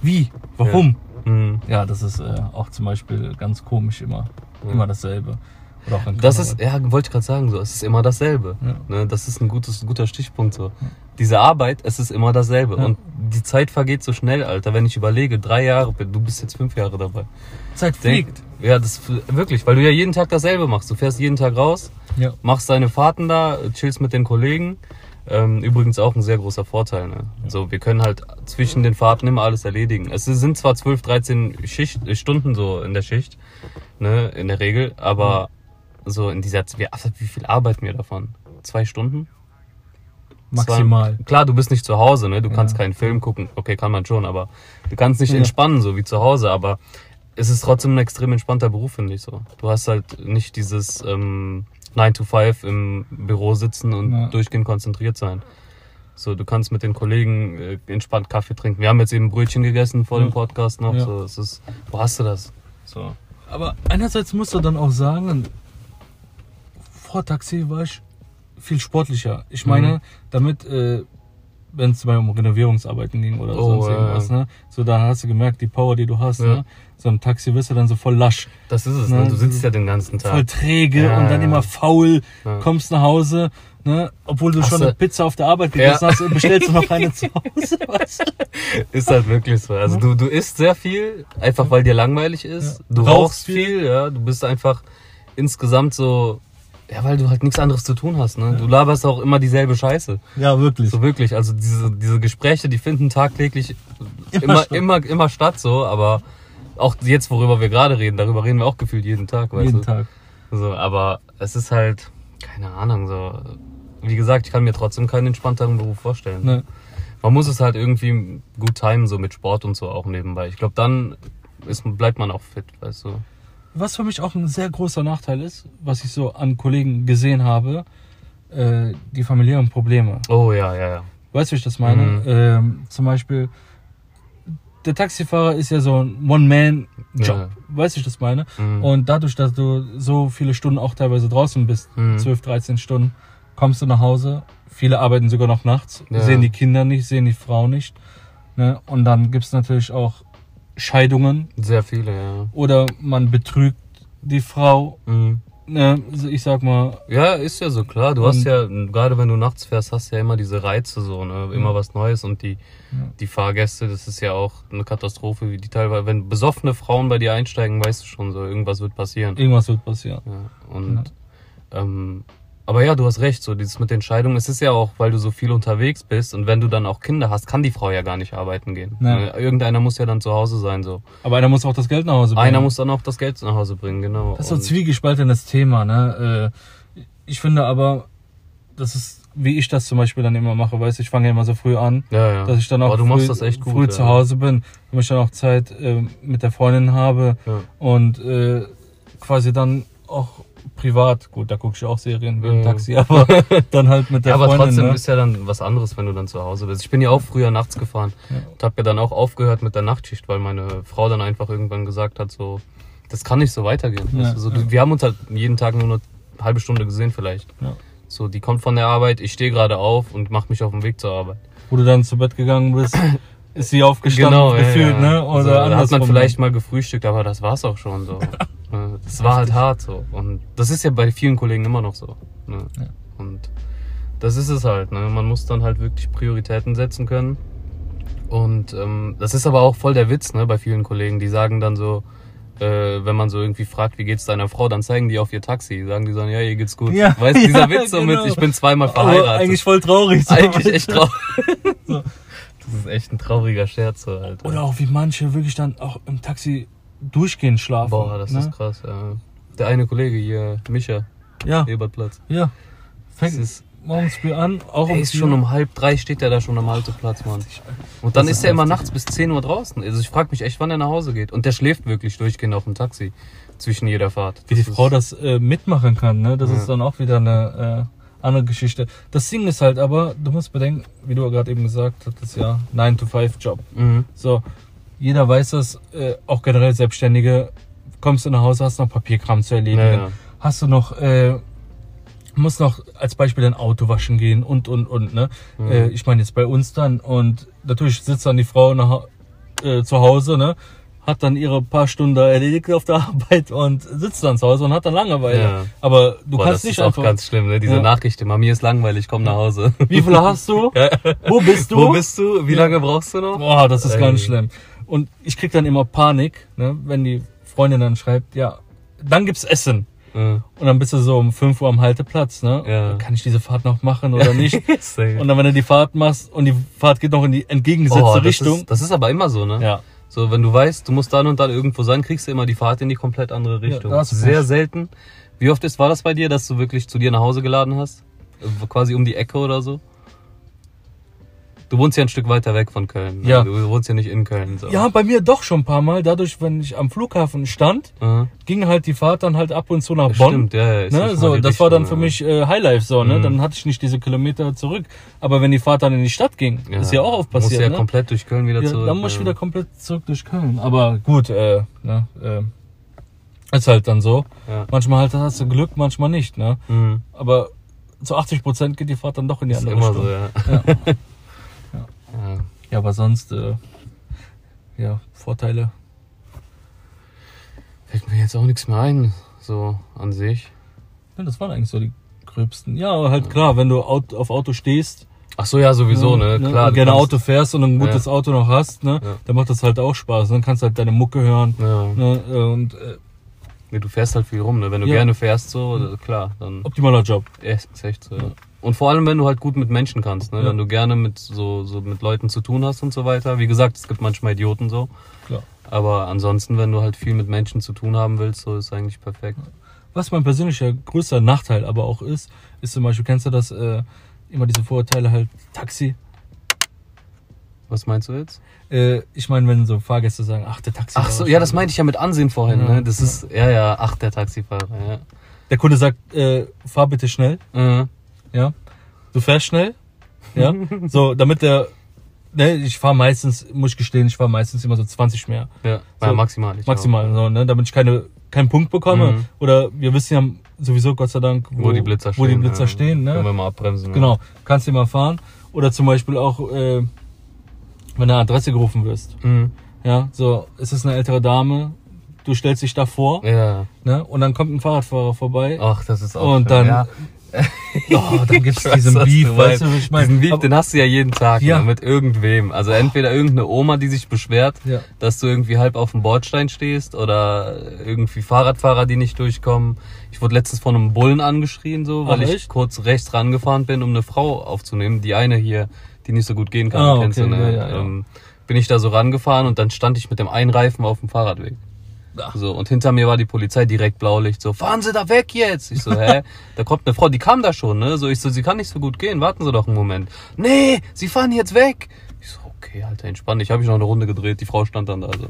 Speaker 2: wie? Warum?
Speaker 1: Mhm.
Speaker 2: Ja, das ist äh, auch zum Beispiel ganz komisch immer.
Speaker 1: Ja.
Speaker 2: Immer dasselbe. Oder auch in
Speaker 1: Das ist, ja, wollte ich gerade sagen, so, es ist immer dasselbe.
Speaker 2: Ja.
Speaker 1: Ne? Das ist ein gutes, guter Stichpunkt so. Diese Arbeit, es ist immer dasselbe.
Speaker 2: Ja.
Speaker 1: Und die Zeit vergeht so schnell, Alter. Wenn ich überlege, drei Jahre, du bist jetzt fünf Jahre dabei.
Speaker 2: Zeit
Speaker 1: Denk,
Speaker 2: fliegt.
Speaker 1: ja, das wirklich, weil du ja jeden Tag dasselbe machst. Du fährst jeden Tag raus,
Speaker 2: Ja.
Speaker 1: machst deine Fahrten da, chillst mit den Kollegen. Ähm, übrigens auch ein sehr großer Vorteil. Ne? So, wir können halt zwischen den Fahrten immer alles erledigen. Es sind zwar 12, 13 Schicht, äh, Stunden so in der Schicht, ne, in der Regel, aber so in dieser, wie, wie viel arbeiten wir davon? Zwei Stunden?
Speaker 2: Maximal.
Speaker 1: Zwar, klar, du bist nicht zu Hause, ne? Du kannst
Speaker 2: Ja.
Speaker 1: keinen Film gucken. Okay, kann man schon, aber du kannst nicht
Speaker 2: Ja.
Speaker 1: entspannen, so wie zu Hause. Aber es ist trotzdem ein extrem entspannter Beruf, finde ich so. Du hast halt nicht dieses ähm, 9 to 5 im Büro sitzen und
Speaker 2: Ja.
Speaker 1: durchgehend konzentriert sein. So, du kannst mit den Kollegen äh, entspannt Kaffee trinken. Wir haben jetzt eben Brötchen gegessen vor dem
Speaker 2: Ja.
Speaker 1: Podcast noch.
Speaker 2: Ja.
Speaker 1: So, es ist, wo hast du das? So.
Speaker 2: Aber einerseits musst du dann auch sagen, vor Taxi war ich viel sportlicher. Ich meine,
Speaker 1: Mhm.
Speaker 2: damit, äh, wenn es zum Beispiel um Renovierungsarbeiten ging oder
Speaker 1: Oh,
Speaker 2: sonst irgendwas,
Speaker 1: ja.
Speaker 2: ne? So, da hast du gemerkt, die Power, die du hast,
Speaker 1: Ja.
Speaker 2: ne? So im Taxi wirst du dann so voll lasch,
Speaker 1: Das ist es,
Speaker 2: Ne,
Speaker 1: ne? Du sitzt ja den ganzen Tag.
Speaker 2: voll träge
Speaker 1: Ja,
Speaker 2: und dann immer faul, kommst nach Hause, ne? Obwohl du
Speaker 1: Hast
Speaker 2: schon
Speaker 1: du-
Speaker 2: eine Pizza auf der Arbeit gegessen hast, bestellst du noch eine <laughs> zu Hause. Weißt du?
Speaker 1: Ist halt wirklich so. Also du, du isst sehr viel, einfach weil dir langweilig ist. Du
Speaker 2: Rauchst
Speaker 1: rauchst viel, ja. Du bist einfach insgesamt so, ja, weil du halt nichts anderes zu tun hast, ne? Du laberst auch immer dieselbe Scheiße.
Speaker 2: Ja, wirklich.
Speaker 1: So wirklich. Also diese, diese Gespräche, die finden tagtäglich
Speaker 2: Immer
Speaker 1: immer,
Speaker 2: statt.
Speaker 1: immer, immer statt so, aber auch jetzt, worüber wir gerade reden, darüber reden wir auch gefühlt jeden Tag, weißt
Speaker 2: Jeden
Speaker 1: du?
Speaker 2: Tag.
Speaker 1: So, aber es ist halt, keine Ahnung, so. Wie gesagt, ich kann mir trotzdem keinen entspannteren Beruf vorstellen.
Speaker 2: Ne?
Speaker 1: Man muss es halt irgendwie gut timen, so mit Sport und so auch nebenbei. Ich glaube, dann ist, bleibt man auch fit, weißt du.
Speaker 2: Was für mich auch ein sehr großer Nachteil ist, was ich so an Kollegen gesehen habe, äh, die familiären Probleme.
Speaker 1: Oh ja, ja, ja.
Speaker 2: Weißt du, wie ich das meine?
Speaker 1: Mhm.
Speaker 2: Ähm, zum Beispiel, der Taxifahrer ist ja so ein One-Man-Job.
Speaker 1: Ja.
Speaker 2: Weißt du, wie ich das meine?
Speaker 1: Mhm.
Speaker 2: Und dadurch, dass du so viele Stunden auch teilweise draußen bist,
Speaker 1: Mhm.
Speaker 2: 12, 13 Stunden, kommst du nach Hause. Viele arbeiten sogar noch nachts,
Speaker 1: Ja.
Speaker 2: sehen die Kinder nicht, sehen die Frau nicht. Ne? Und dann gibt's natürlich auch Scheidungen
Speaker 1: Sehr viele, ja.
Speaker 2: oder man betrügt die Frau.
Speaker 1: Mhm.
Speaker 2: Ne? Ich sag mal,
Speaker 1: Ja, ist ja so klar. Du hast ja, gerade wenn du nachts fährst, hast du ja immer diese Reize so, ne? Immer
Speaker 2: Ja.
Speaker 1: was Neues und die,
Speaker 2: Ja.
Speaker 1: die Fahrgäste, das ist ja auch eine Katastrophe, wie die teilweise, wenn besoffene Frauen bei dir einsteigen, weißt du schon so, irgendwas wird passieren.
Speaker 2: irgendwas wird passieren.
Speaker 1: Ja, und ähm, aber ja, du hast recht, so dieses mit den Scheidungen, es ist ja auch, weil du so viel unterwegs bist und wenn du dann auch Kinder hast, kann die Frau ja gar nicht arbeiten gehen.
Speaker 2: Nee.
Speaker 1: Äh, Irgendeiner muss ja dann zu Hause sein, so.
Speaker 2: Aber einer muss auch das Geld nach Hause bringen.
Speaker 1: Einer muss dann auch das Geld nach Hause bringen, genau.
Speaker 2: Das ist so ein zwiegespaltenes Thema, ne? Äh, Ich finde aber, das ist, wie ich das zum Beispiel dann immer mache, weißt du, ich fange ja immer so früh an,
Speaker 1: ja, ja.
Speaker 2: dass ich dann auch früh,
Speaker 1: gut,
Speaker 2: früh
Speaker 1: ja.
Speaker 2: zu Hause bin, damit ich dann auch Zeit äh, mit der Freundin habe
Speaker 1: Ja.
Speaker 2: und äh, quasi dann auch privat, gut, da gucke ich auch Serien im
Speaker 1: Ja.
Speaker 2: Taxi, aber <laughs> dann halt mit der
Speaker 1: Ja, aber
Speaker 2: Freundin.
Speaker 1: trotzdem
Speaker 2: ne?
Speaker 1: ist ja dann was anderes, wenn du dann zu Hause bist. Ich bin ja auch früher nachts gefahren
Speaker 2: Ja.
Speaker 1: und habe ja dann auch aufgehört mit der Nachtschicht, weil meine Frau dann einfach irgendwann gesagt hat, so, das kann nicht so weitergehen.
Speaker 2: Ja,
Speaker 1: weißt du, so, du-
Speaker 2: ja.
Speaker 1: Wir haben uns halt jeden Tag nur eine halbe Stunde gesehen vielleicht. So, die kommt von der Arbeit, ich stehe gerade auf und mache mich auf den Weg zur Arbeit.
Speaker 2: Wo du dann zu Bett gegangen bist, <clears throat> ist sie aufgestanden,
Speaker 1: Genau, ja,
Speaker 2: gefühlt,
Speaker 1: ja.
Speaker 2: ne? Oder
Speaker 1: also, da hat man
Speaker 2: andersrum.
Speaker 1: vielleicht mal gefrühstückt, aber das war's auch schon so. <laughs> Ne, das war halt hart so. Und das ist ja bei vielen Kollegen immer noch so. Ne?
Speaker 2: Ja.
Speaker 1: Und das ist es halt. Ne? Man muss dann halt wirklich Prioritäten setzen können. Und ähm, das ist aber auch voll der Witz ne, bei vielen Kollegen. Die sagen dann so, äh, wenn man so irgendwie fragt, wie geht's deiner Frau, dann zeigen die auf ihr Taxi. Sagen die so, ja, ihr geht's gut.
Speaker 2: Ja,
Speaker 1: weißt du, dieser
Speaker 2: ja,
Speaker 1: Witz so
Speaker 2: genau.
Speaker 1: mit, ich bin zweimal
Speaker 2: Aber
Speaker 1: verheiratet.
Speaker 2: eigentlich voll traurig. so.
Speaker 1: Eigentlich echt traurig. <laughs>
Speaker 2: So.
Speaker 1: Das ist echt ein trauriger Scherz, so, Alter.
Speaker 2: Oder auch wie manche wirklich dann auch im Taxi durchgehend schlafen.
Speaker 1: Boah, das
Speaker 2: ne?
Speaker 1: ist krass, ja. Der eine Kollege hier, Micha,
Speaker 2: Ja,
Speaker 1: Ebertplatz.
Speaker 2: ja. Fängt
Speaker 1: ist,
Speaker 2: morgens früh an, auch
Speaker 1: er
Speaker 2: um
Speaker 1: ist schon um halb drei, steht er da schon am Halteplatz, Mann. Und dann ist
Speaker 2: ist
Speaker 1: er immer nachts bis 10 Uhr draußen. Also ich frage mich echt, wann er nach Hause geht. Und der schläft wirklich durchgehend auf dem Taxi zwischen jeder Fahrt.
Speaker 2: Wie die Frau das äh, mitmachen kann, ne? Das
Speaker 1: Ja.
Speaker 2: ist dann auch wieder eine äh, andere Geschichte. Das Ding ist halt aber, du musst bedenken, wie du gerade eben gesagt hattest, ja, 9-to-5-Job.
Speaker 1: Mhm.
Speaker 2: So, jeder weiß das, äh, auch generell Selbstständige, kommst du nach Hause, hast noch Papierkram zu erledigen.
Speaker 1: Ja, ja.
Speaker 2: Hast du noch, äh, musst noch als Beispiel dein Auto waschen gehen und, und, und, ne?
Speaker 1: Mhm.
Speaker 2: Äh, ich meine jetzt bei uns dann und natürlich sitzt dann die Frau nach, äh, zu Hause, ne? Hat dann ihre paar Stunden erledigt auf der <laughs> Arbeit und sitzt dann zu Hause und hat dann Langeweile.
Speaker 1: Ja.
Speaker 2: Aber du
Speaker 1: Boah,
Speaker 2: kannst
Speaker 1: das
Speaker 2: nicht
Speaker 1: ist auch
Speaker 2: einfach.
Speaker 1: ganz schlimm, ne? Diese
Speaker 2: Ja.
Speaker 1: Nachricht immer, mir ist langweilig, komm nach Hause. <laughs>
Speaker 2: Wie viele hast du? <laughs> Wo bist du?
Speaker 1: Wo bist du? Wie
Speaker 2: Ja.
Speaker 1: lange brauchst du noch?
Speaker 2: Boah, das ist
Speaker 1: Ey.
Speaker 2: ganz schlimm. Und ich krieg dann immer Panik, ne, wenn die Freundin dann schreibt, ja, dann gibt's Essen.
Speaker 1: Ja.
Speaker 2: Und dann bist du so um 5 Uhr am Halteplatz, ne?
Speaker 1: Ja.
Speaker 2: Kann ich diese Fahrt noch machen oder nicht? Und dann, wenn du die Fahrt machst und die Fahrt geht noch in die entgegengesetzte
Speaker 1: Oh, das
Speaker 2: Richtung.
Speaker 1: Ist, das ist aber immer so, ne?
Speaker 2: ja.
Speaker 1: So, wenn du weißt, du musst dann und dann irgendwo sein, kriegst du immer die Fahrt in die komplett andere Richtung.
Speaker 2: du
Speaker 1: Sehr
Speaker 2: Pech.
Speaker 1: selten. Wie oft ist, war das bei dir, dass du wirklich zu dir nach Hause geladen hast? Äh, Quasi um die Ecke oder so? Du wohnst ja ein Stück weiter weg von Köln.
Speaker 2: Ja.
Speaker 1: Du wohnst ja nicht in Köln. So.
Speaker 2: Ja, bei mir doch schon ein paar Mal. Dadurch, wenn ich am Flughafen stand,
Speaker 1: Aha.
Speaker 2: ging halt die Fahrt dann halt ab und zu nach Bonn.
Speaker 1: Stimmt, ja. ist
Speaker 2: Ne, so, das war dann für
Speaker 1: Richtung,
Speaker 2: mich äh, Highlife so, ne?
Speaker 1: Mhm.
Speaker 2: Dann hatte ich nicht diese Kilometer zurück. Aber wenn die Fahrt dann in die Stadt ging,
Speaker 1: Ja.
Speaker 2: ist ja auch oft
Speaker 1: Musst
Speaker 2: passiert,
Speaker 1: ja
Speaker 2: ne?
Speaker 1: komplett durch Köln wieder
Speaker 2: ja,
Speaker 1: zurück.
Speaker 2: dann muss ich wieder komplett zurück durch Köln. Aber gut, äh, ne, äh, ist halt dann so.
Speaker 1: Ja.
Speaker 2: Manchmal halt hast du Glück, manchmal nicht, ne?
Speaker 1: Mhm.
Speaker 2: Aber zu 80 Prozent geht die Fahrt dann doch in die
Speaker 1: Ist
Speaker 2: andere
Speaker 1: immer
Speaker 2: Richtung.
Speaker 1: so, ja.
Speaker 2: Ja. <laughs>
Speaker 1: ja.
Speaker 2: Ja, aber sonst, äh, ja, Vorteile.
Speaker 1: Fällt mir jetzt auch nichts mehr ein, so an sich.
Speaker 2: Ja, das waren eigentlich so die gröbsten. Ja, aber halt klar, wenn du auf Auto stehst,
Speaker 1: Ach so, ja, sowieso, ne? Klar.
Speaker 2: und
Speaker 1: du
Speaker 2: gerne Auto fährst und ein gutes Auto noch hast, ne,
Speaker 1: Ja.
Speaker 2: dann macht das halt auch Spaß. Dann kannst du halt deine Mucke hören.
Speaker 1: Ja.
Speaker 2: Ne, äh, und äh,
Speaker 1: Nee, du fährst halt viel rum, ne? Wenn du
Speaker 2: Ja.
Speaker 1: gerne fährst, so, äh, klar, dann
Speaker 2: optimaler Job.
Speaker 1: ja, ist echt so. Ja. Und vor allem, wenn du halt gut mit Menschen kannst, ne?
Speaker 2: Ja.
Speaker 1: Wenn du gerne mit so, so mit Leuten zu tun hast und so weiter. Wie gesagt, es gibt manchmal Idioten so.
Speaker 2: Klar.
Speaker 1: Aber ansonsten, wenn du halt viel mit Menschen zu tun haben willst, so ist eigentlich perfekt.
Speaker 2: Was mein persönlicher größter Nachteil aber auch ist, ist zum Beispiel, kennst du das, äh, immer diese Vorurteile halt Taxi.
Speaker 1: Was meinst du jetzt?
Speaker 2: Äh, ich meine, wenn so Fahrgäste sagen, ach, der Taxi.
Speaker 1: Ach so, ja, das meinte ich ja mit Ansehen vorhin,
Speaker 2: Ja.
Speaker 1: ne? Das ist, ja, ja, ach, der Taxifahrer, ja.
Speaker 2: Der Kunde sagt, äh, fahr bitte schnell.
Speaker 1: Mhm.
Speaker 2: Ja. Du fährst schnell, ja. <laughs> so, damit der, ne, ich fahre meistens, muss ich gestehen, ich fahre meistens immer so 20 mehr.
Speaker 1: Ja,
Speaker 2: So,
Speaker 1: ja maximal.
Speaker 2: Maximal, so, ne, damit ich keine, keinen Punkt bekomme.
Speaker 1: Mhm.
Speaker 2: Oder wir wissen ja sowieso, Gott sei Dank,
Speaker 1: Auch. Wo die Blitzer stehen.
Speaker 2: wo die Blitzer
Speaker 1: ja.
Speaker 2: stehen,
Speaker 1: Können wir
Speaker 2: ne.
Speaker 1: mal abbremsen.
Speaker 2: Genau, kannst du mal fahren. Oder zum Beispiel auch, äh, wenn du eine Adresse gerufen wirst.
Speaker 1: Ja. Mhm.
Speaker 2: Ja, so, es ist eine ältere Dame, du stellst dich davor,
Speaker 1: ja.
Speaker 2: ne, und dann kommt ein Fahrradfahrer vorbei.
Speaker 1: Ach, das ist auch
Speaker 2: und
Speaker 1: schön,
Speaker 2: dann,
Speaker 1: ja.
Speaker 2: Oh, dann <laughs> gibt's
Speaker 1: Ich weiß,
Speaker 2: diesen Beef,
Speaker 1: du
Speaker 2: weißt du, ich meine?
Speaker 1: Diesen Beef,
Speaker 2: Aber-
Speaker 1: den hast du ja jeden Tag
Speaker 2: Ja.
Speaker 1: ne, mit irgendwem. Also entweder irgendeine Oma, die sich beschwert,
Speaker 2: Ja.
Speaker 1: dass du irgendwie halb auf dem Bordstein stehst oder irgendwie Fahrradfahrer, die nicht durchkommen. Ich wurde letztens von einem Bullen angeschrien, so, weil
Speaker 2: Ach,
Speaker 1: ich kurz rechts rangefahren bin, um eine Frau aufzunehmen. Die eine hier, die nicht so gut gehen kann,
Speaker 2: Ah,
Speaker 1: kennst
Speaker 2: okay,
Speaker 1: du, ne?
Speaker 2: ja.
Speaker 1: Ähm, bin ich da so rangefahren und dann stand ich mit dem einen Reifen auf dem Fahrradweg. So, und hinter mir war die Polizei direkt Blaulicht, so, fahren Sie da weg jetzt! Ich so, hä? Da kommt eine Frau, die kam da schon, ne? So, ich so, sie kann nicht so gut gehen, warten Sie doch einen Moment. Nee, Sie fahren jetzt weg! Ich so, okay, Alter, entspann dich. Habe ich noch eine Runde gedreht, die Frau stand dann da, so.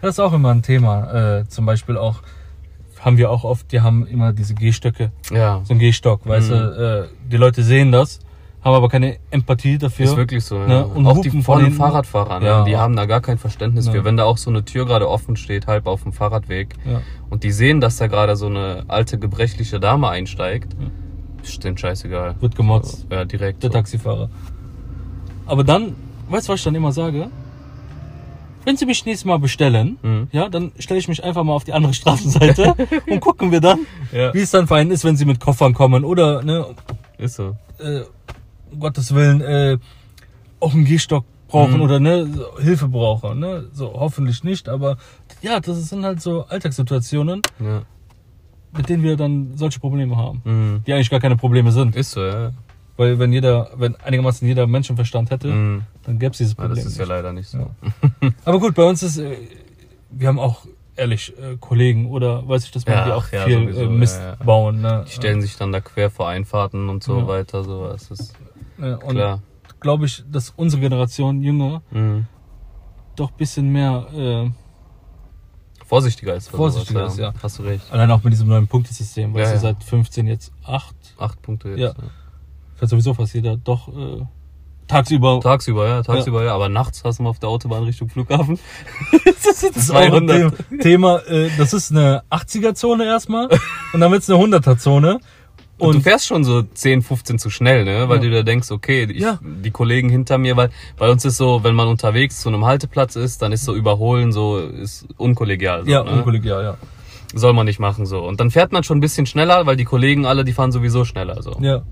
Speaker 2: Das ist auch immer ein Thema. Äh, zum Beispiel auch, haben wir auch oft, die haben immer diese Gehstöcke,
Speaker 1: Ja,
Speaker 2: so ein Gehstock, weißt
Speaker 1: Mhm.
Speaker 2: du, äh, die Leute sehen das, haben aber keine Empathie dafür.
Speaker 1: ist wirklich so, ja.
Speaker 2: Ne? Und
Speaker 1: auch die
Speaker 2: von
Speaker 1: vollen
Speaker 2: hinten.
Speaker 1: Fahrradfahrer, ne?
Speaker 2: Ja.
Speaker 1: die haben da gar kein Verständnis
Speaker 2: Ja.
Speaker 1: für. Wenn da auch so eine Tür gerade offen steht, halb auf dem Fahrradweg,
Speaker 2: Ja.
Speaker 1: und die sehen, dass da gerade so eine alte, gebrechliche Dame einsteigt,
Speaker 2: Ja.
Speaker 1: ist denen scheißegal.
Speaker 2: Wird gemotzt,
Speaker 1: Ja, direkt.
Speaker 2: der
Speaker 1: so.
Speaker 2: Taxifahrer. Aber dann, weißt du, was ich dann immer sage? Wenn sie mich nächstes Mal bestellen,
Speaker 1: Mhm.
Speaker 2: ja, dann stelle ich mich einfach mal auf die andere <laughs> Straßenseite <laughs> und gucken wir dann, wie es dann für einen ist, wenn sie mit Koffern kommen oder, ne,
Speaker 1: Ist so.
Speaker 2: äh, um Gottes Willen, äh, auch einen Gehstock brauchen
Speaker 1: Mhm.
Speaker 2: oder ne, so Hilfe brauchen. Ne? So hoffentlich nicht, aber ja, das sind halt so Alltagssituationen,
Speaker 1: Ja.
Speaker 2: mit denen wir dann solche Probleme haben.
Speaker 1: Mhm.
Speaker 2: Die eigentlich gar keine Probleme sind.
Speaker 1: Ist so, ja.
Speaker 2: Weil wenn jeder, wenn einigermaßen jeder Menschenverstand hätte,
Speaker 1: Mhm.
Speaker 2: dann gäbe es dieses
Speaker 1: Ja,
Speaker 2: Problem.
Speaker 1: das ist ja leider nicht so.
Speaker 2: Ja. Aber gut, bei uns ist, äh, wir haben auch ehrlich äh, Kollegen oder weiß ich, dass wir
Speaker 1: Ja,
Speaker 2: die auch
Speaker 1: ja,
Speaker 2: viel
Speaker 1: sowieso,
Speaker 2: äh, Mist
Speaker 1: ja, ja.
Speaker 2: bauen. Ne?
Speaker 1: Die stellen sich dann da quer vor Einfahrten und so
Speaker 2: Ja.
Speaker 1: weiter, so. Das ist
Speaker 2: und
Speaker 1: klar.
Speaker 2: glaube ich, dass unsere Generation jünger
Speaker 1: Mhm.
Speaker 2: doch bisschen mehr äh,
Speaker 1: Vorsichtiger ist.
Speaker 2: Vorsichtiger ist, ja.
Speaker 1: Hast du recht.
Speaker 2: Allein auch mit diesem neuen Punktesystem, weil
Speaker 1: Ja,
Speaker 2: es
Speaker 1: ja.
Speaker 2: seit 15 jetzt 8,
Speaker 1: Acht Punkte jetzt.
Speaker 2: Ja.
Speaker 1: Ja.
Speaker 2: fährt sowieso fast jeder doch äh, tagsüber.
Speaker 1: Tagsüber, ja, tagsüber, ja. Aber nachts hast du mal auf der Autobahn Richtung Flughafen. <laughs>
Speaker 2: das ist auch ein
Speaker 1: 200.
Speaker 2: Thema. Thema äh, das ist eine 80er-Zone erstmal <laughs> und dann wird's eine 100er-Zone.
Speaker 1: Und, du fährst schon so 10, 15 zu schnell, ne? Weil
Speaker 2: Ja.
Speaker 1: du da denkst, okay, ich,
Speaker 2: Ja.
Speaker 1: die Kollegen hinter mir, weil bei uns ist so, wenn man unterwegs zu einem Halteplatz ist, dann ist so überholen so, ist unkollegial. So,
Speaker 2: ja,
Speaker 1: ne?
Speaker 2: unkollegial, ja.
Speaker 1: Soll man nicht machen so. Und dann fährt man schon ein bisschen schneller, weil die Kollegen alle, die fahren sowieso schneller so.
Speaker 2: Ja.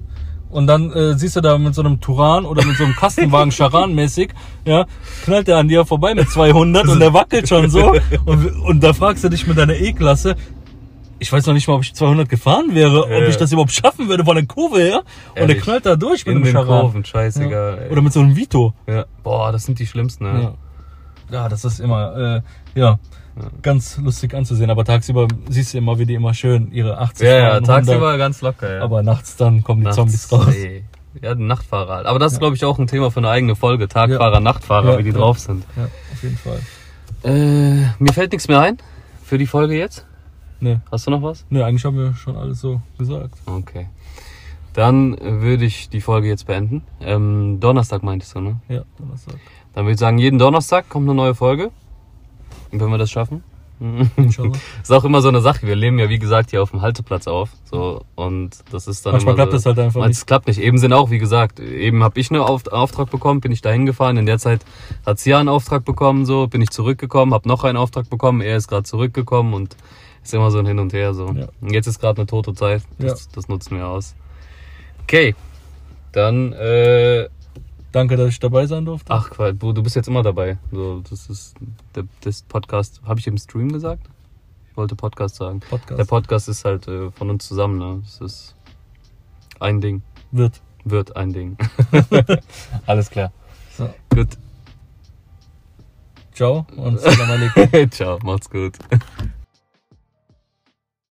Speaker 2: Und dann äh, siehst du da mit so einem Turan oder mit so einem Kastenwagen <laughs> Charan-mäßig, ja, knallt der an dir vorbei mit 200 und der wackelt schon so. <laughs> Und, und da fragst du dich mit deiner E-Klasse, ich weiß noch nicht mal, ob ich 200 gefahren wäre, ob
Speaker 1: Ja.
Speaker 2: ich das überhaupt schaffen würde von der Kurve her. Und der
Speaker 1: Ehrlich.
Speaker 2: knallt da durch mit
Speaker 1: In
Speaker 2: dem Charan.
Speaker 1: Kurven, scheißegal.
Speaker 2: Ja. Oder mit so einem Vito.
Speaker 1: ja. Boah, das sind die schlimmsten, ne?
Speaker 2: Ja. ja, das ist immer, äh, ja, ganz lustig anzusehen. Aber tagsüber siehst du immer, wie die immer schön ihre 80
Speaker 1: Ja, ja, tagsüber
Speaker 2: 100.
Speaker 1: ganz locker, ja.
Speaker 2: Aber nachts dann kommen die
Speaker 1: Nachts,
Speaker 2: Zombies raus.
Speaker 1: ey. Ja, Nachtfahrer halt. Aber das ist,
Speaker 2: Ja.
Speaker 1: glaube ich, auch ein Thema für eine eigene Folge. Tagfahrer,
Speaker 2: Ja.
Speaker 1: Nachtfahrer,
Speaker 2: Ja,
Speaker 1: wie die
Speaker 2: ja.
Speaker 1: drauf sind.
Speaker 2: Ja, auf jeden Fall.
Speaker 1: Äh, mir fällt nichts mehr ein für die Folge jetzt.
Speaker 2: Ne,
Speaker 1: Hast du noch was?
Speaker 2: ne, eigentlich haben wir schon alles so gesagt.
Speaker 1: Okay. Dann würde ich die Folge jetzt beenden. Ähm, Donnerstag meintest du, ne?
Speaker 2: Ja, Donnerstag.
Speaker 1: Dann würde ich sagen, jeden Donnerstag kommt eine neue Folge. Wenn wir das schaffen.
Speaker 2: Inshallah. <laughs>
Speaker 1: ist auch immer so eine Sache. Wir leben ja, wie gesagt, hier auf dem Halteplatz auf. So, und das ist dann
Speaker 2: Manchmal klappt
Speaker 1: so,
Speaker 2: das halt einfach
Speaker 1: Es
Speaker 2: nicht.
Speaker 1: klappt nicht. Eben sind auch, wie gesagt, eben habe ich einen Auf Auftrag bekommen, bin ich da hingefahren. In der Zeit hat sie ja einen Auftrag bekommen, so bin ich zurückgekommen, habe noch einen Auftrag bekommen. Er ist gerade zurückgekommen und ist immer so ein Hin und Her. So.
Speaker 2: Ja.
Speaker 1: Und jetzt ist gerade eine tote Zeit. Das, das nutzen wir aus. Okay, dann äh,
Speaker 2: Danke, dass ich dabei sein durfte.
Speaker 1: ach Quatsch, du du bist jetzt immer dabei. So, das ist der das Podcast. Habe ich im Stream gesagt? Ich wollte Podcast sagen.
Speaker 2: Podcast.
Speaker 1: Der Podcast ist halt äh, von uns zusammen. Ne? Das ist ein Ding.
Speaker 2: Wird.
Speaker 1: Wird ein Ding. <laughs> <laughs> Alles klar.
Speaker 2: So.
Speaker 1: Gut.
Speaker 2: Ciao und Salam <laughs> alaikum.
Speaker 1: Ciao, macht's gut.